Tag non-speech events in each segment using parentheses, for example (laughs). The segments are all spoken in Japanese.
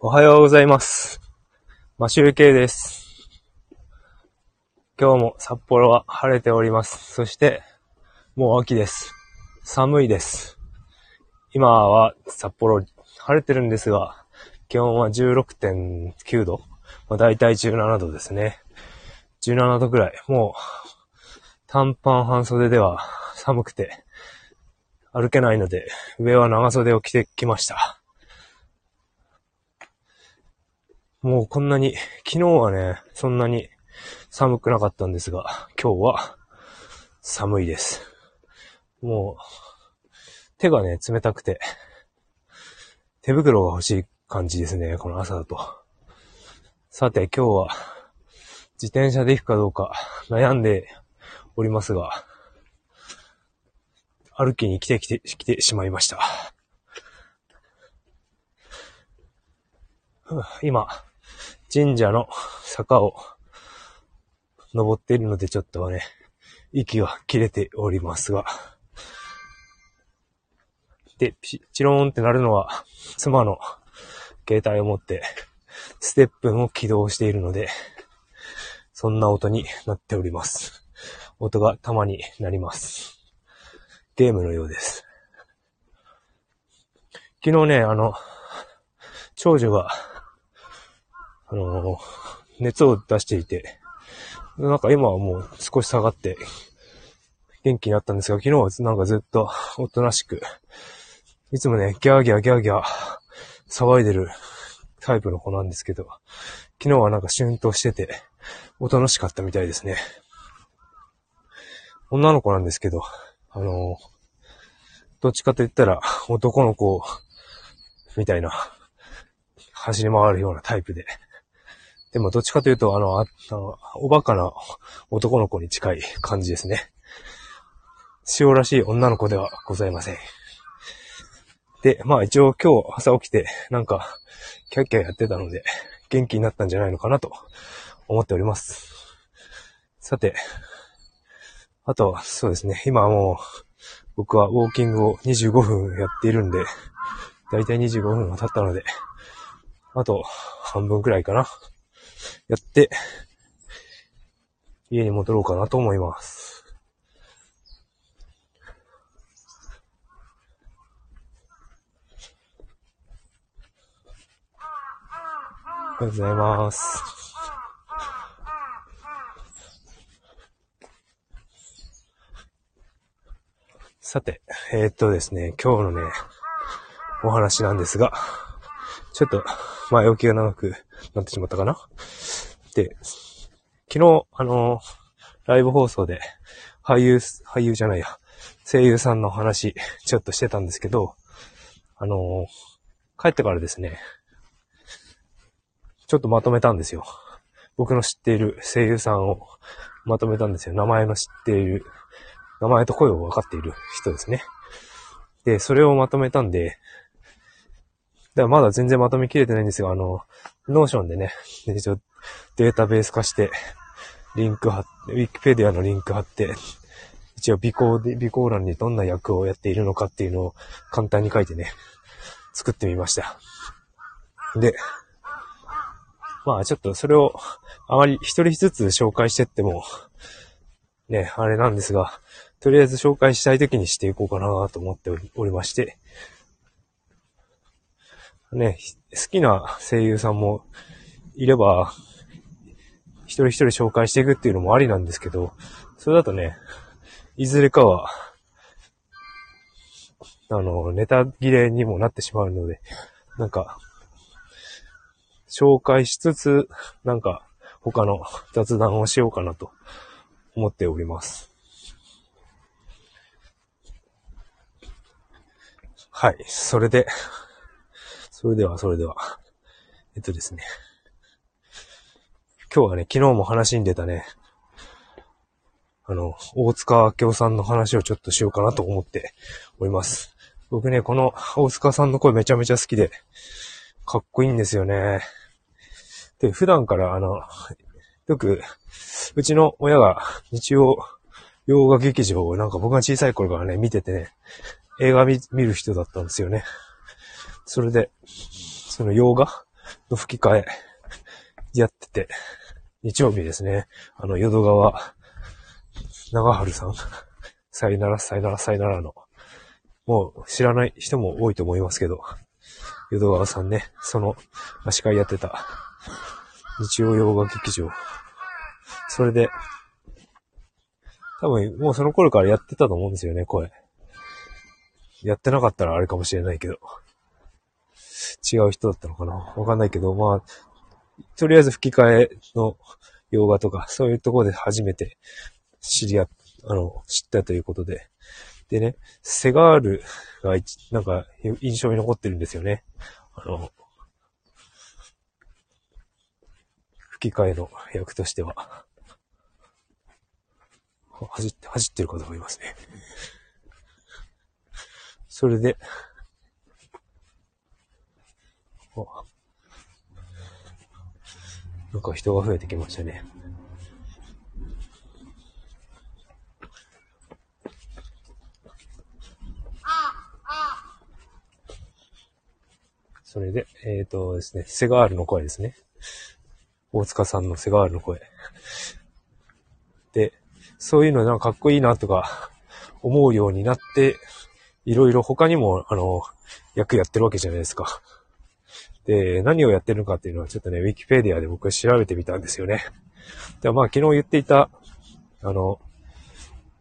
おはようございます。マシュウケイです。今日も札幌は晴れております。そして、もう秋です。寒いです。今は札幌晴れてるんですが、気温は16.9度。まあ、大体17度ですね。17度ぐらい。もう、短パン半袖では寒くて歩けないので、上は長袖を着てきました。もうこんなに、昨日はね、そんなに寒くなかったんですが、今日は寒いです。もう、手がね、冷たくて、手袋が欲しい感じですね、この朝だと。さて、今日は、自転車で行くかどうか悩んでおりますが、歩きに来てきて、来てしまいました。今、神社の坂を登っているのでちょっとはね、息が切れておりますが。で、ピチローンってなるのは、妻の携帯を持って、ステップンを起動しているので、そんな音になっております。音がたまになります。ゲームのようです。昨日ね、あの、長女が、あの、(laughs) 熱を出していて、なんか今はもう少し下がって、元気になったんですが、昨日はなんかずっとおとなしく、いつもね、ギャーギャーギャーギャー騒いでるタイプの子なんですけど、昨日はなんかシュンとしてて、おとなしかったみたいですね。女の子なんですけど、あの、どっちかと言ったら男の子みたいな、走り回るようなタイプで。でもどっちかというと、あの、あのおバカな男の子に近い (laughs) 感じですね。塩らしい女の子ではございません。で、まあ一応今日朝起きて、なんか、キャッキャやってたので、元気になったんじゃないのかなと思っております。さて、あと、そうですね、今はもう、僕はウォーキングを25分やっているんで、だいたい25分が経ったので、あと半分くらいかな。やって、家に戻ろうかなと思います。おはようございます。さて、えーっとですね、今日のね、お話なんですが、ちょっと前置きが長くなってしまったかなで、昨日、あの、ライブ放送で、俳優、俳優じゃないや、声優さんの話、ちょっとしてたんですけど、あの、帰ってからですね、ちょっとまとめたんですよ。僕の知っている声優さんをまとめたんですよ。名前の知っている、名前と声を分かっている人ですね。で、それをまとめたんで、だからまだ全然まとめきれてないんですが、あの、 Notion でね、一応データベース化して、リンク貼って、ウィキペディアのリンク貼って、一応備考で、備考欄にどんな役をやっているのかっていうのを簡単に書いてね、作ってみました。で、まあちょっとそれをあまり一人ずつ紹介してっても、ね、あれなんですが、とりあえず紹介したい時にしていこうかなと思っておりまして、ね、好きな声優さんもいれば、一人一人紹介していくっていうのもありなんですけど、それだとね、いずれかは、あの、ネタ切れにもなってしまうので、なんか、紹介しつつ、なんか、他の雑談をしようかなと思っております。はい。それで、それでは、それでは。(laughs) えっとですね。今日はね、昨日も話に出たね、あの、大塚明夫さんの話をちょっとしようかなと思っております。僕ね、この大塚さんの声めちゃめちゃ好きで、かっこいいんですよね。で、普段からあの、よく、うちの親が日曜洋画劇場をなんか僕が小さい頃からね、見ててね、映画見見る人だったんですよね。それで、その洋画の吹き替え、やってて、日曜日ですね、あの、淀川、長春さん、さよなら、さよなら、さよならの、もう知らない人も多いと思いますけど、淀川さんね、その、司会やってた、日曜洋画劇場。それで、多分もうその頃からやってたと思うんですよね、声。やってなかったらあれかもしれないけど。違う人だったのかな？わかんないけど、まあ、とりあえず吹き替えの洋画とか、そういうところで初めて知り合っ、あの、知ったということで。でね、セガールがなんか印象に残ってるんですよね。あの、吹き替えの役としては。走って、走ってる方がいますね。それで、なんか人が増えてきましたね。それで、えっ、ー、とですね、セガールの声ですね。大塚さんのセガールの声。で、そういうのなんかかっこいいなとか思うようになって、いろいろ他にも、あの、役やってるわけじゃないですか。で、何をやってるのかっていうのはちょっとね、ウィキペディアで僕は調べてみたんですよね。(laughs) でまあ昨日言っていた、あの、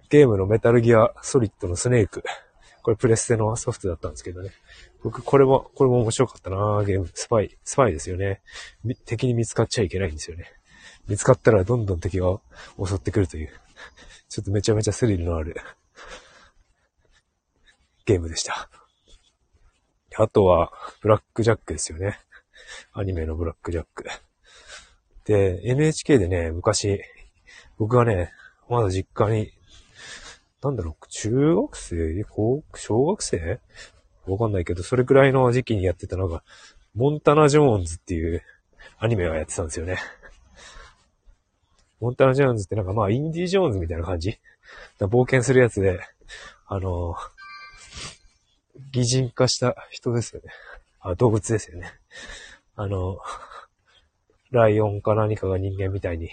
ゲームのメタルギアソリッドのスネーク。これプレステのソフトだったんですけどね。僕、これも、これも面白かったなゲーム。スパイ、スパイですよね。敵に見つかっちゃいけないんですよね。見つかったらどんどん敵が襲ってくるという。ちょっとめちゃめちゃスリルのあるゲームでした。あとは、ブラックジャックですよね。アニメのブラックジャック。で、NHK でね、昔、僕がね、まだ実家になんだろう、中学生？高小学生？わかんないけど、それくらいの時期にやってたのが、モンタナ・ジョーンズっていうアニメをやってたんですよね。モンタナ・ジョーンズってなんかまあ、インディ・ジョーンズみたいな感じ？冒険するやつで、あの擬人化した人ですよね。あ、動物ですよね。(laughs) あの、ライオンか何かが人間みたいに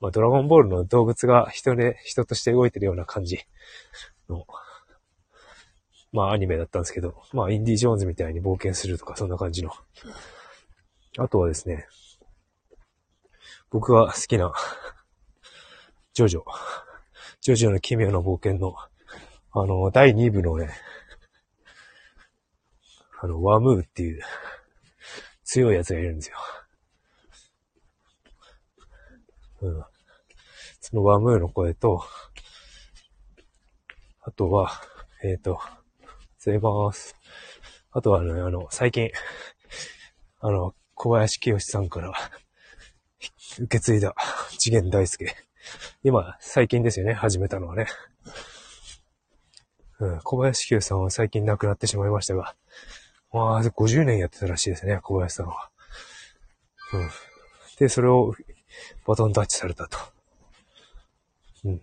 まあ、ドラゴンボールの動物が人で、人として動いてるような感じの、まあ、アニメだったんですけど、まあ、インディ・ジョーンズみたいに冒険するとか、そんな感じの。あとはですね、僕が好きな、ジョジョ。ジョジョの奇妙な冒険の、あの、第2部のね、あの、ワムーっていう、強いやつがいるんですよ。うん。そのワムーの声と、あとは、えっ、ー、と、すいます。あとはね、あの、最近、あの、小林清さんから受け継いだ次元大介。今、最近ですよね、始めたのはね。うん、小林清さんは最近亡くなってしまいましたが、まあ、50年やってたらしいですね、小林さんは。うん。で、それをバトンタッチされたと。うん。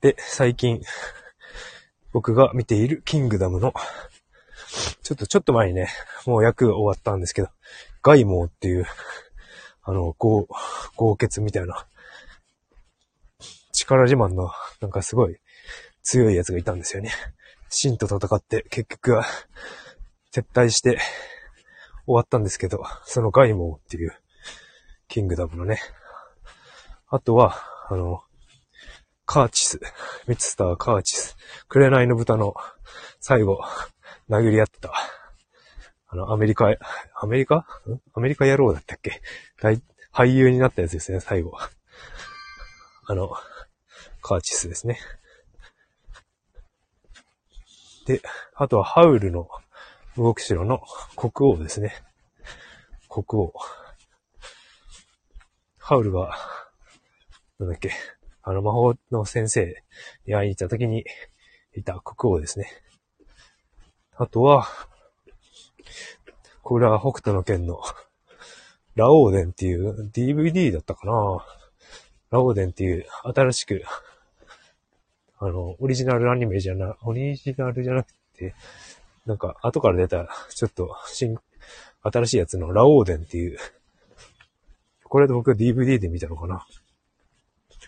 で、最近、僕が見ているキングダムの、ちょっとちょっと前にね、もう役終わったんですけど、ガイモーっていう、あの、豪、豪傑みたいな、力自慢の、なんかすごい強いやつがいたんですよね。シンと戦って結局は撤退して終わったんですけど、そのガイモーっていうキングダムのね。あとは、あの、カーチス。ミツスターカーチス。紅の豚の最後、殴り合ってた。あの、アメリカ、アメリカ？アメリカ野郎だったっけ？俳優になったやつですね、最後。あの、カーチスですね。で、あとはハウルの動く城の国王ですね。国王。ハウルが、なんだっけ、あの魔法の先生に会いに行った時にいた国王ですね。あとは、これは北斗の剣のラオーデンっていう DVD だったかなラオーデンっていう新しく、あの、オリジナルアニメじゃな、オリジナルじゃなくて、なんか後から出た、ちょっと新、新しいやつのラオーデンっていう、これで僕は DVD で見たのかな。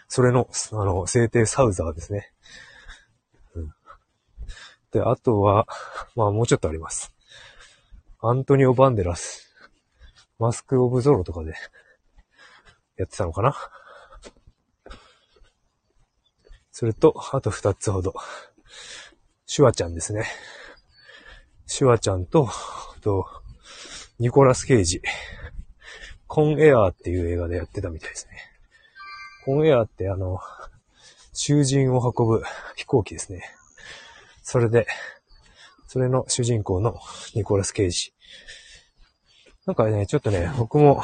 それの、あの、聖帝サウザーですね。うん。で、あとは、まあもうちょっとあります。アントニオ・バンデラス。マスク・オブ・ゾロとかでやってたのかな。それと、あと二つほど。シュワちゃんですね。シュワちゃんと、と、ニコラス・ケイジ。コンエアーっていう映画でやってたみたいですね。コンエアーってあの、囚人を運ぶ飛行機ですね。それで、それの主人公のニコラス・ケイジ。なんかね、ちょっとね、僕も、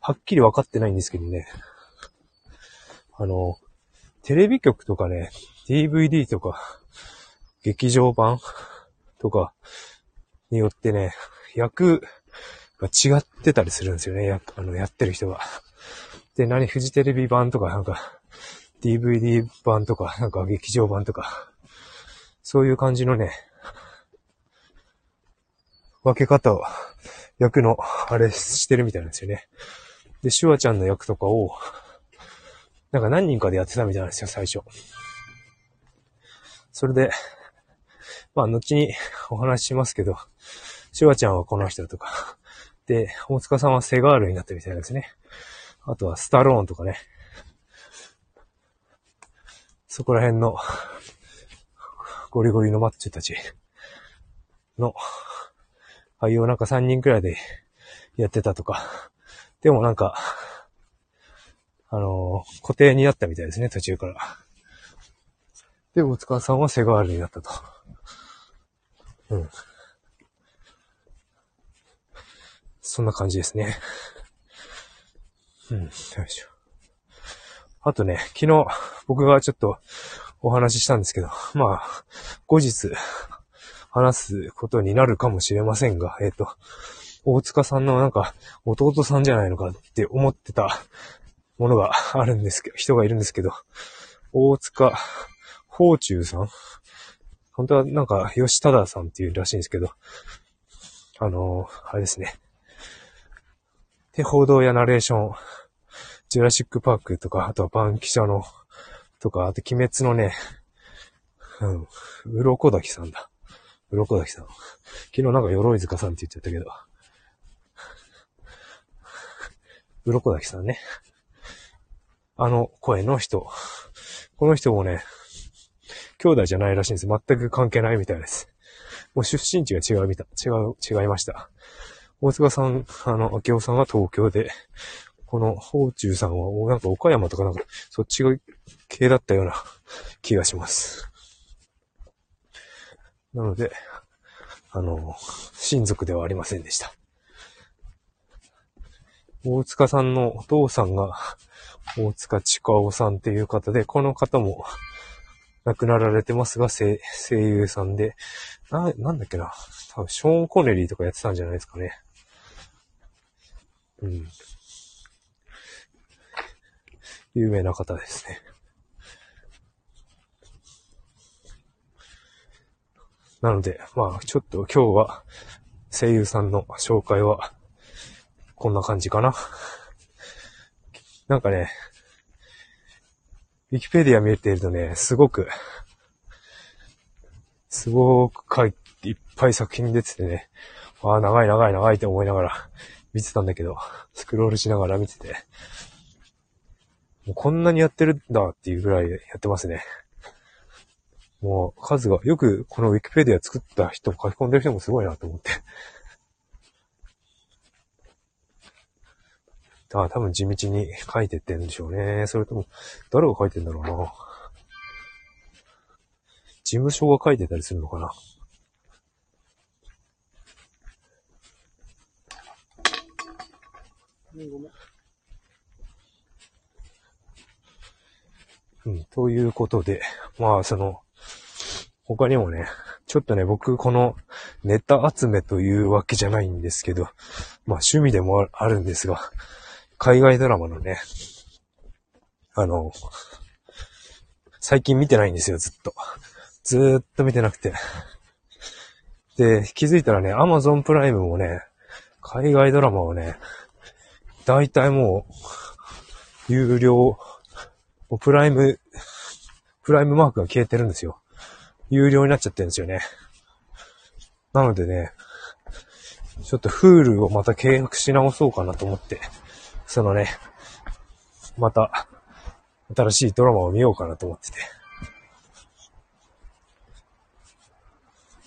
はっきり分かってないんですけどね。あの、テレビ局とかね、DVD とか、劇場版 (laughs) とかによってね、役が違ってたりするんですよね。やあの、やってる人が。で、何、フジテレビ版とか、なんか、DVD 版とか、なんか劇場版とか、そういう感じのね、分け方を、役の、あれしてるみたいなんですよね。で、シュワちゃんの役とかを、なんか何人かでやってたみたいなんですよ、最初。それで、(laughs) まあ、後にお話ししますけど、シュワちゃんはこの人とか、で、大塚さんはセガールになったみたいですね。あとはスタローンとかね。そこら辺の、ゴリゴリのマッチョたちの、ああいうなんか3人くらいでやってたとか。でもなんか、あの、固定になったみたいですね、途中から。で、大塚さんはセガールになったと。うん。そんな感じですね。うん、よいしょ。あとね、昨日僕がちょっとお話ししたんですけど、まあ、後日話すことになるかもしれませんが、えっ、ー、と、大塚さんのなんか弟さんじゃないのかって思ってたものが (laughs) あるんですけど、人がいるんですけど、大塚宝中さん？本当はなんか吉忠さんっていうらしいんですけど、あのー、あれですね。で、報道やナレーション、ジュラシックパークとか、あとはバンキシャの、とか、あと鬼滅のね、うん、鱗滝さんだ。鱗滝さん。昨日なんか鎧塚さんって言っちゃったけど。鱗滝さんね。あの声の人。この人もね、兄弟じゃないらしいんです。全く関係ないみたいです。もう出身地が違うみたい、違う、違いました。大塚さん、あの、明夫さんは東京で、この、宝中さんは、なんか岡山とかなんか、そっち系だったような気がします。なので、あの、親族ではありませんでした。大塚さんのお父さんが、大塚千かおさんっていう方で、この方も亡くなられてますが、声優さんで、な、なんだっけな。多分、ショーン・コネリーとかやってたんじゃないですかね。うん。有名な方ですね。なので、まあ、ちょっと今日は声優さんの紹介はこんな感じかな。なんかね、ウィキペディア見えているとね、すごく、すごく書いて、いっぱい作品出ててね、ああ、長い長い長いって思いながら見てたんだけど、スクロールしながら見てて、もうこんなにやってるんだっていうぐらいやってますね。もう数が、よくこのウィキペディア作った人、書き込んでる人もすごいなと思って。ああ、多分地道に書いてってんでしょうね。それとも、誰が書いてんだろうな。事務所が書いてたりするのかな。うん、ということで、まあ、その、他にもね、ちょっとね、僕、このネタ集めというわけじゃないんですけど、まあ趣味でもあるんですが、海外ドラマのね、あの、最近見てないんですよ、ずっと。ずーっと見てなくて。で、気づいたらね、アマゾンプライムもね、海外ドラマをね、大体もう、有料、プライム、プライムマークが消えてるんですよ。有料になっちゃってるんですよね。なのでね、ちょっとフールをまた契約し直そうかなと思って、そのね、また、新しいドラマを見ようかなと思ってて。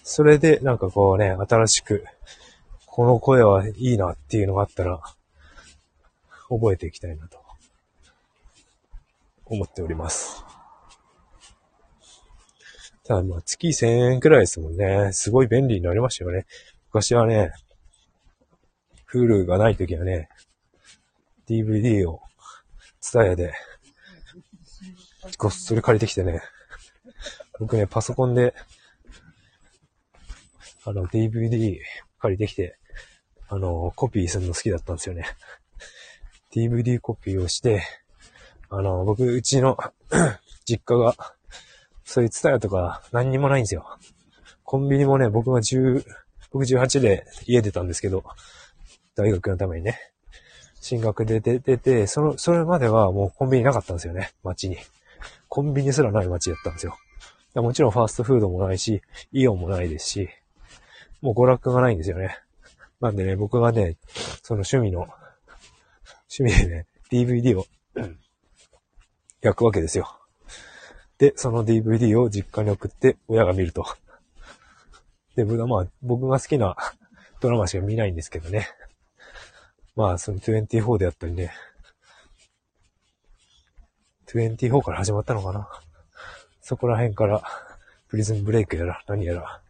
それで、なんかこうね、新しく、この声はいいなっていうのがあったら、覚えていきたいなと、思っております。ただまあ月1000円くらいですもんね。すごい便利になりましたよね。昔はね、Hulu がない時はね、DVD を、ツタヤで、ごっそり借りてきてね、僕ね、パソコンで、あの、DVD 借りてきて、あの、コピーするの好きだったんですよね。DVD コピーをして、あの、僕、うちの (clears throat) 実家が、そういうツタヤとか何にもないんですよ。コンビニもね、僕が10、僕18で家出たんですけど、大学のためにね、進学で出てて、その、それまではもうコンビニなかったんですよね、街に。コンビニすらない街だったんですよ。もちろんファーストフードもないし、イオンもないですし、もう娯楽がないんですよね。なんでね、僕がね、その趣味の、趣味でね、DVD を焼くわけですよ。で、その DVD を実家に送って親が見ると。で、まあ、僕が好きなドラマしか見ないんですけどね。まあ、その24であったりね。24から始まったのかな。そこら辺から、プリズンブレイクやら、何やら、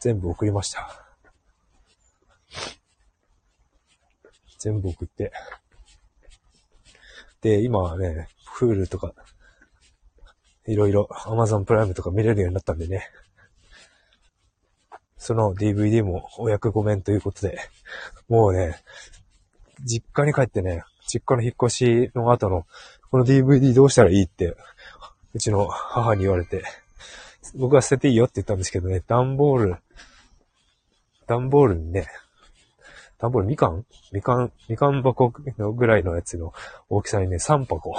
全部送りました。全部送って。で、今はね、フールとか、いろいろ Amazon プライムとか見れるようになったんでね。その DVD もお役御免ということで、もうね、実家に帰ってね、実家の引っ越しの後の、この DVD どうしたらいいって、うちの母に言われて、僕は捨てていいよって言ったんですけどね、段ボール、段ボールにね、段ボールみかん？みかん、みかん箱のぐらいのやつの大きさにね、3箱、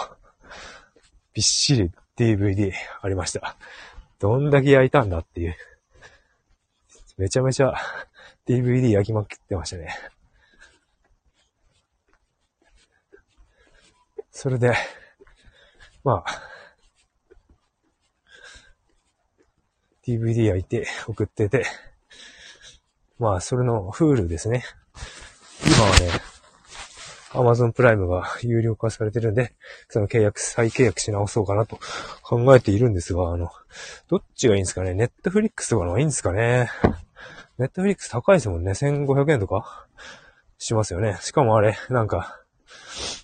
びっしり DVD ありました。どんだけ焼いたんだっていう。めちゃめちゃ DVD 焼きまくってましたね。それで、まあ、DVD 焼いて送ってて、まあ、それのフールですね。今はね、Amazon プライムが有料化されてるんで、その契約、再契約し直そうかなと考えているんですが、あの、どっちがいいんですかね？ネットフリックスとかの方がいいんですかね？ネットフリックス高いですもんね。1500円とかしますよね。しかもあれ、なんか、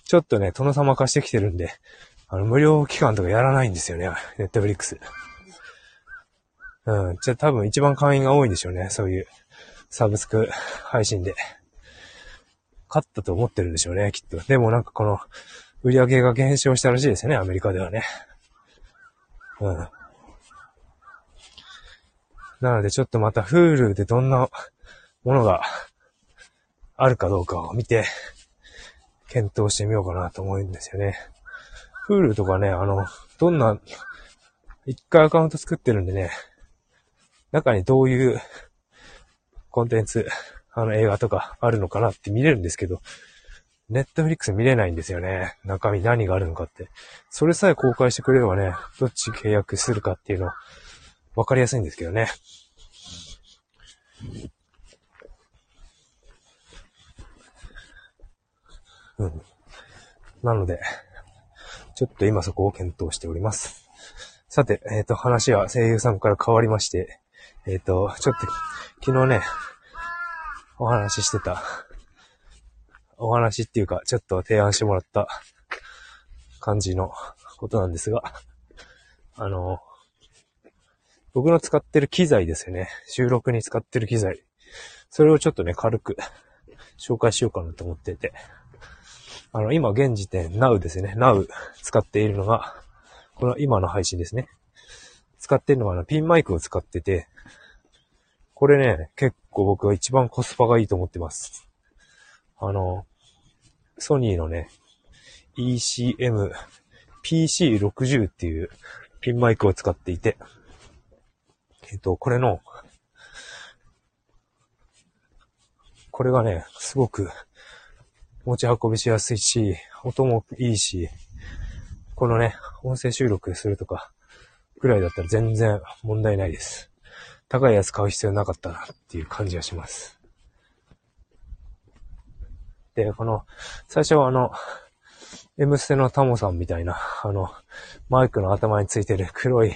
ちょっとね、殿様化してきてるんで、あの、無料期間とかやらないんですよね、ネットフリックス。うん。じゃ多分一番会員が多いんでしょうね、そういうサブスク配信で。勝ったと思ってるんでしょうね、きっと。でもなんかこの、売り上げが減少したらしいですよね、アメリカではね。うん。なのでちょっとまた Hulu でどんなものがあるかどうかを見て、検討してみようかなと思うんですよね。フールとかね、あの、どんな、一回アカウント作ってるんでね、中にどういうコンテンツ、あの映画とかあるのかなって見れるんですけど、ネットフリックス見れないんですよね。中身何があるのかって。それさえ公開してくれればね、どっち契約するかっていうのわかりやすいんですけどね。うん。なので、ちょっと今そこを検討しております。さて、えっ、ー、と、話は声優さんから変わりまして、えっ、ー、と、ちょっと、昨日ね、お話ししてた、お話っていうか、ちょっと提案してもらった感じのことなんですが、あの、僕の使ってる機材ですよね。収録に使ってる機材。それをちょっとね、軽く紹介しようかなと思ってて。あの、今現時点、Now ですね。Now 使っているのが、この今の配信ですね。使っているのはあのピンマイクを使ってて、これね、結構僕は一番コスパがいいと思ってます。あの、ソニーのね、ECM PC60 っていうピンマイクを使っていて、えっと、これの、これがね、すごく持ち運びしやすいし、音もいいし、このね、音声収録するとか、ぐらいだったら全然問題ないです。高いやつ買う必要なかったなっていう感じがします。で、この、最初はあの、M ステのタモさんみたいな、あの、マイクの頭についてる (laughs) 黒い、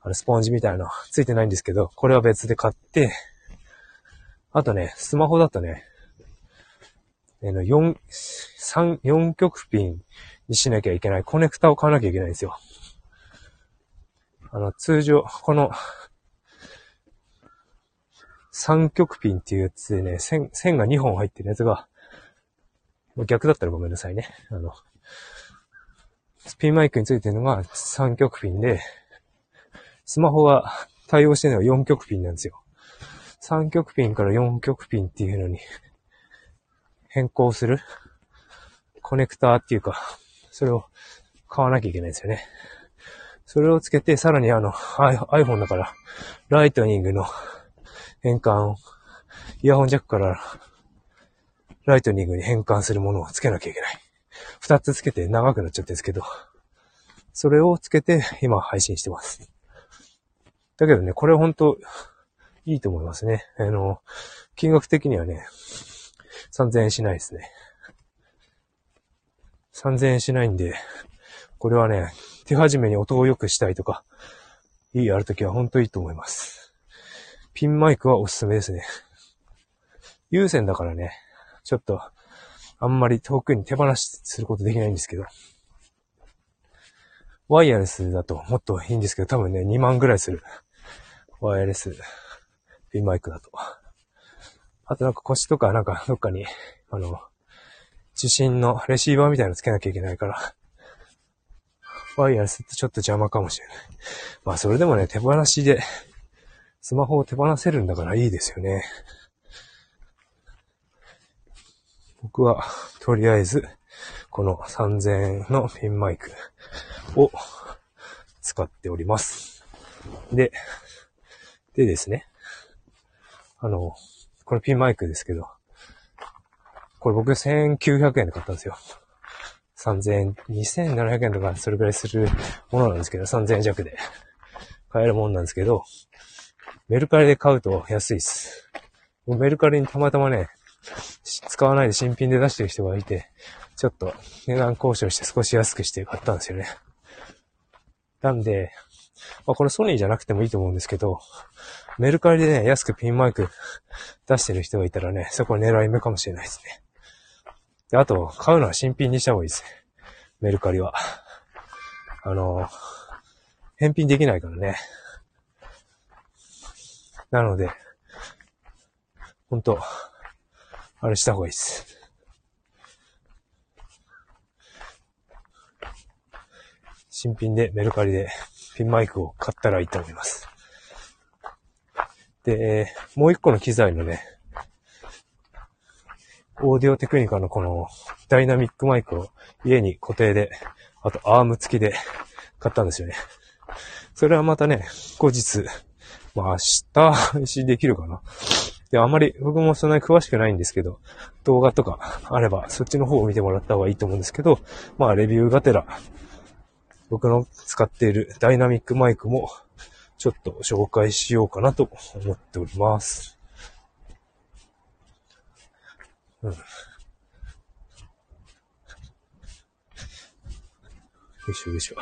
あの、スポンジみたいなのついてないんですけど、これは別で買って、あとね、スマホだとね、えの、4、3、4極ピンにしなきゃいけないコネクタを買わなきゃいけないんですよ。あの、通常、この、3極ピンっていうやつでね、線、線が2本入ってるやつが、逆だったらごめんなさいね。あの、スピンマイクについてるのが3極ピンで、スマホが対応してるのが4極ピンなんですよ。3極ピンから4極ピンっていうのに変更する？コネクターっていうか、それを買わなきゃいけないんですよね。それをつけて、さらにあの、iPhone だから、ライトニングの変換、イヤホンジャックからライトニングに変換するものをつけなきゃいけない。二つつけて長くなっちゃってるんですけど、それをつけて今配信してます。だけどね、これ本当いいと思いますね。あの、金額的にはね、3000円しないですね。3000円しないんで、これはね、手始めに音を良くしたいとか、いいやるときは本当いいと思います。ピンマイクはおすすめですね。有線だからね、ちょっと、あんまり遠くに手放しすることできないんですけど、ワイヤレスだともっといいんですけど、多分ね、2万ぐらいする。ワイヤレス、ピンマイクだと。あとなんか腰とかなんかどっかに、あの、受信のレシーバーみたいなのつけなきゃいけないから、(laughs) ワイヤレスってちょっと邪魔かもしれない。まあそれでもね、手放しで、スマホを手放せるんだからいいですよね。僕は、とりあえず、この3000円のピンマイクを使っております。で、でですね。あの、これピンマイクですけど、これ僕1900円で買ったんですよ。3000円、2700円とかそれぐらいするものなんですけど、3000円弱で買えるもんなんですけど、メルカリで買うと安いです。メルカリにたまたまね、使わないで新品で出してる人がいて、ちょっと値段交渉して少し安くして買ったんですよね。なんで、まあこれソニーじゃなくてもいいと思うんですけど、メルカリでね、安くピンマイク (laughs) 出してる人がいたらね、そこ狙い目かもしれないですね。で、あと、買うのは新品にした方がいいですね。メルカリは。あの、返品できないからね。なので、ほんと、あれした方がいいです。新品でメルカリでピンマイクを買ったらいいと思います。で、もう一個の機材のね、オーディオテクニカのこのダイナミックマイクを家に固定で、あとアーム付きで買ったんですよね。それはまたね、後日、まあ明日配信できるかな。で、あまり僕もそんなに詳しくないんですけど、動画とかあればそっちの方を見てもらった方がいいと思うんですけど、まあレビューがてら、僕の使っているダイナミックマイクもちょっと紹介しようかなと思っております。うん。よいしょよいしょ。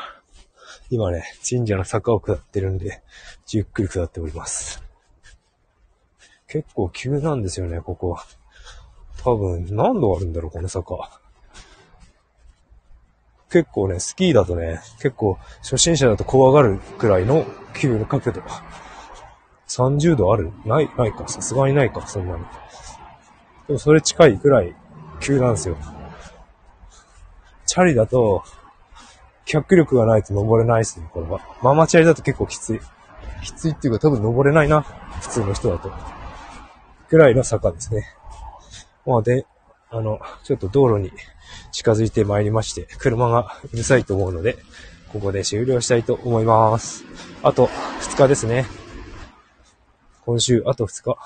今ね、神社の坂を下ってるんで、じっくり下っております。結構急なんですよね、ここ。多分、何度あるんだろう、この坂。結構ね、スキーだとね、結構初心者だと怖がるくらいの急の角度。30度ある？ない、ないか。さすがにないか、そんなに。でもそれ近いくらい急なんですよ。チャリだと、脚力がないと登れないですね、これは。ママチャリだと結構きつい。きついっていうか多分登れないな。普通の人だと。ぐらいの坂ですね。まあで、あの、ちょっと道路に近づいてまいりまして、車がうるさいと思うので、ここで終了したいと思います。あと2日ですね。今週あと2日。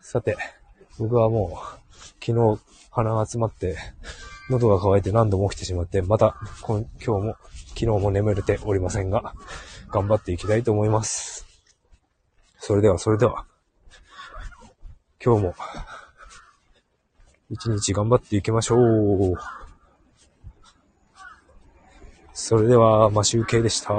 さて、僕はもう、昨日鼻が詰まって、喉が渇いて何度も起きてしまって、また今日も、昨日も眠れておりませんが、頑張っていきたいと思います。それでは、それでは、今日も、一日頑張っていきましょう。それでは、マシュウケイでした。